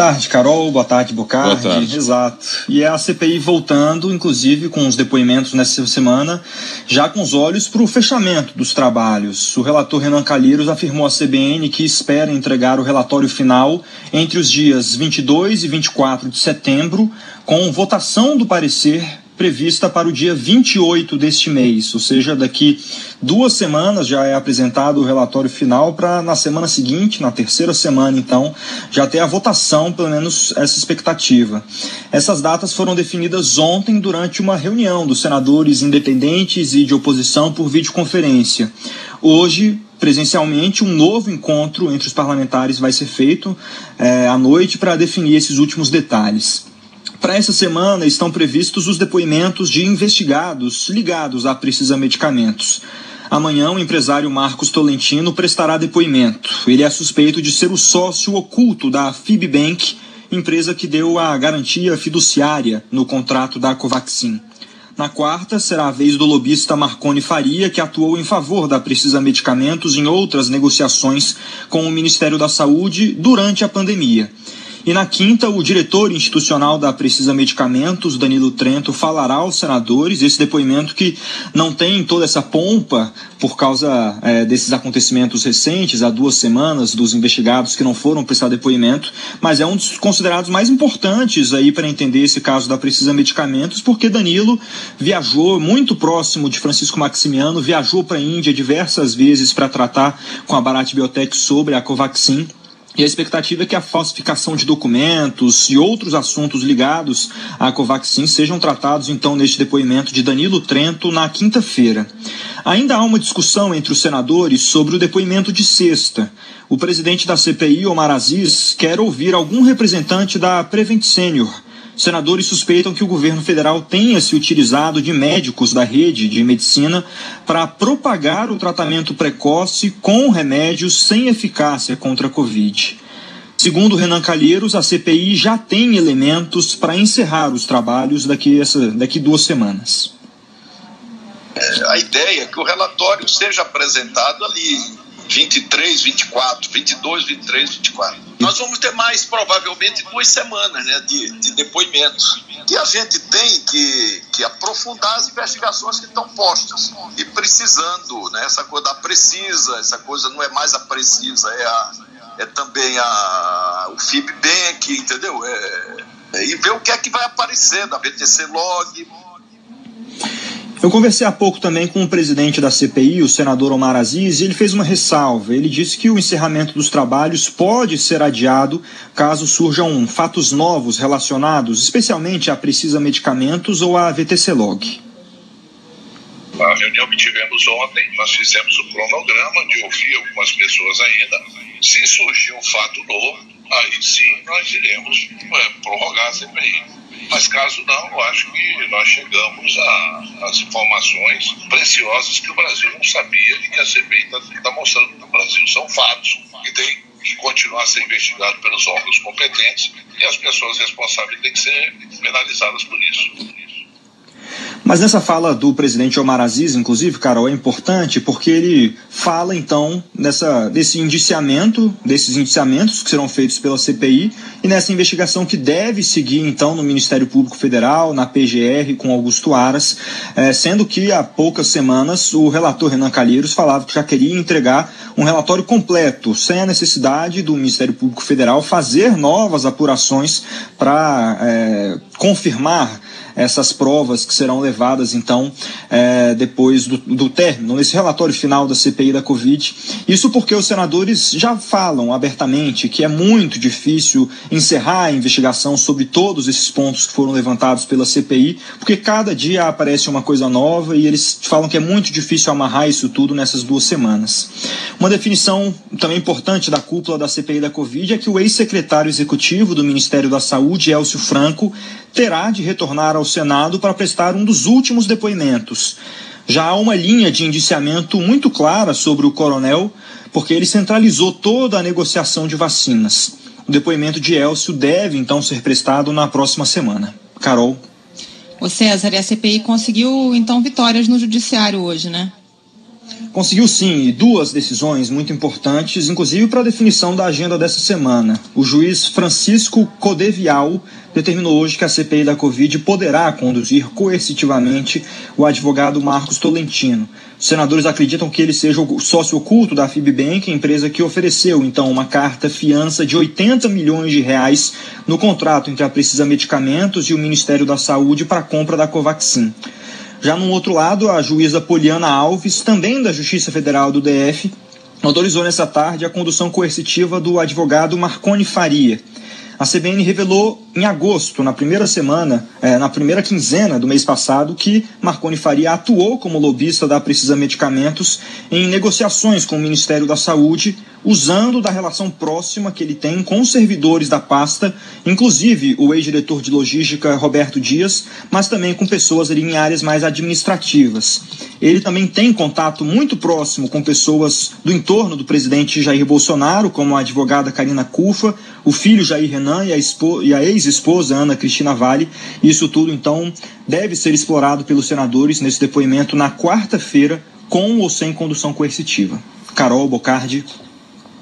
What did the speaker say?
tarde, Carol. Boa tarde, Bocardi. Boa tarde. Exato. E é a CPI voltando, inclusive, com os depoimentos nessa semana, já com os olhos para o fechamento dos trabalhos. O relator Renan Calheiros afirmou à CBN que espera entregar o relatório final entre os dias 22 e 24 de setembro, com votação do parecer prevista para o dia 28 deste mês, ou seja, daqui duas semanas já é apresentado o relatório final para na semana seguinte, na terceira semana, então, já ter a votação, pelo menos essa expectativa. Essas datas foram definidas ontem durante uma reunião dos senadores independentes e de oposição por videoconferência. Hoje, presencialmente, um novo encontro entre os parlamentares vai ser feito é, à noite para definir esses últimos detalhes. Para essa semana estão previstos os depoimentos de investigados ligados à Precisa Medicamentos. Amanhã, o empresário Marcos Tolentino prestará depoimento. Ele é suspeito de ser o sócio oculto da Fibbank, empresa que deu a garantia fiduciária no contrato da Covaxin. Na quarta, será a vez do lobista Marconi Faria, que atuou em favor da Precisa Medicamentos em outras negociações com o Ministério da Saúde durante a pandemia. E na quinta, o diretor institucional da Precisa Medicamentos, Danilo Trento, falará aos senadores esse depoimento que não tem toda essa pompa por causa é, desses acontecimentos recentes, há duas semanas, dos investigados que não foram prestar depoimento, mas é um dos considerados mais importantes aí para entender esse caso da Precisa Medicamentos, porque Danilo viajou muito próximo de Francisco Maximiano, viajou para a Índia diversas vezes para tratar com a Bharat Biotech sobre a Covaxin e a expectativa é que a falsificação de documentos e outros assuntos ligados à Covaxin sejam tratados então neste depoimento de Danilo Trento na quinta-feira. Ainda há uma discussão entre os senadores sobre o depoimento de sexta. O presidente da CPI, Omar Aziz, quer ouvir algum representante da Prevent Senior senadores suspeitam que o governo federal tenha se utilizado de médicos da rede de medicina para propagar o tratamento precoce com remédios sem eficácia contra a Covid. Segundo Renan Calheiros, a CPI já tem elementos para encerrar os trabalhos daqui, essa, daqui duas semanas. É, a ideia é que o relatório seja apresentado ali 23, 24, 22, 23, 24. Nós vamos ter mais, provavelmente, duas semanas né, de, de depoimentos. E a gente tem que, que aprofundar as investigações que estão postas. E precisando, né, essa coisa da precisa, essa coisa não é mais a precisa, é, a, é também a, o FIBBank, entendeu? É, é, e ver o que é que vai aparecer da BTC Log, eu conversei há pouco também com o presidente da CPI, o senador Omar Aziz, e ele fez uma ressalva. Ele disse que o encerramento dos trabalhos pode ser adiado caso surjam fatos novos relacionados, especialmente a Precisa Medicamentos ou a VTC Log. A reunião que tivemos ontem, nós fizemos o cronograma de ouvir algumas pessoas ainda. Se surgir um fato novo, aí sim nós iremos é, prorrogar a CPI. Mas caso não, eu acho que nós chegamos às informações preciosas que o Brasil não sabia e que a CPI está tá mostrando no Brasil. São fatos que tem que continuar a ser investigado pelos órgãos competentes e as pessoas responsáveis têm que ser penalizadas por isso. Mas nessa fala do presidente Omar Aziz, inclusive, Carol, é importante porque ele fala então nessa, desse indiciamento, desses indiciamentos que serão feitos pela CPI e nessa investigação que deve seguir então no Ministério Público Federal, na PGR, com Augusto Aras, é, sendo que há poucas semanas o relator Renan Calheiros falava que já queria entregar um relatório completo, sem a necessidade do Ministério Público Federal fazer novas apurações para é, confirmar essas provas que serão levadas, então, é, depois do, do término, nesse relatório final da CPI da Covid. Isso porque os senadores já falam abertamente que é muito difícil encerrar a investigação sobre todos esses pontos que foram levantados pela CPI, porque cada dia aparece uma coisa nova e eles falam que é muito difícil amarrar isso tudo nessas duas semanas. Uma definição também importante da cúpula da CPI da Covid é que o ex-secretário executivo do Ministério da Saúde, Elcio Franco, terá de retornar ao Senado para prestar um dos últimos depoimentos. Já há uma linha de indiciamento muito clara sobre o coronel, porque ele centralizou toda a negociação de vacinas. O depoimento de Elcio deve então ser prestado na próxima semana. Carol. O César, e a CPI conseguiu então vitórias no judiciário hoje, né? conseguiu sim duas decisões muito importantes, inclusive para a definição da agenda dessa semana. O juiz Francisco Codevial determinou hoje que a CPI da Covid poderá conduzir coercitivamente o advogado Marcos Tolentino. Os senadores acreditam que ele seja o sócio oculto da Fibbank, empresa que ofereceu então uma carta fiança de 80 milhões de reais no contrato entre a Precisa Medicamentos e o Ministério da Saúde para a compra da Covaxin. Já no outro lado, a juíza Poliana Alves, também da Justiça Federal do DF, autorizou nessa tarde a condução coercitiva do advogado Marconi Faria. A CBN revelou em agosto, na primeira semana, é, na primeira quinzena do mês passado, que Marconi Faria atuou como lobista da Precisa Medicamentos em negociações com o Ministério da Saúde, usando da relação próxima que ele tem com os servidores da pasta, inclusive o ex-diretor de logística Roberto Dias, mas também com pessoas ali em áreas mais administrativas. Ele também tem contato muito próximo com pessoas do entorno do presidente Jair Bolsonaro, como a advogada Karina Cufa, o filho Jair Renan e a, ex ex-esposa Ana Cristina Vale. Isso tudo, então, deve ser explorado pelos senadores nesse depoimento na quarta-feira, com ou sem condução coercitiva. Carol Bocardi,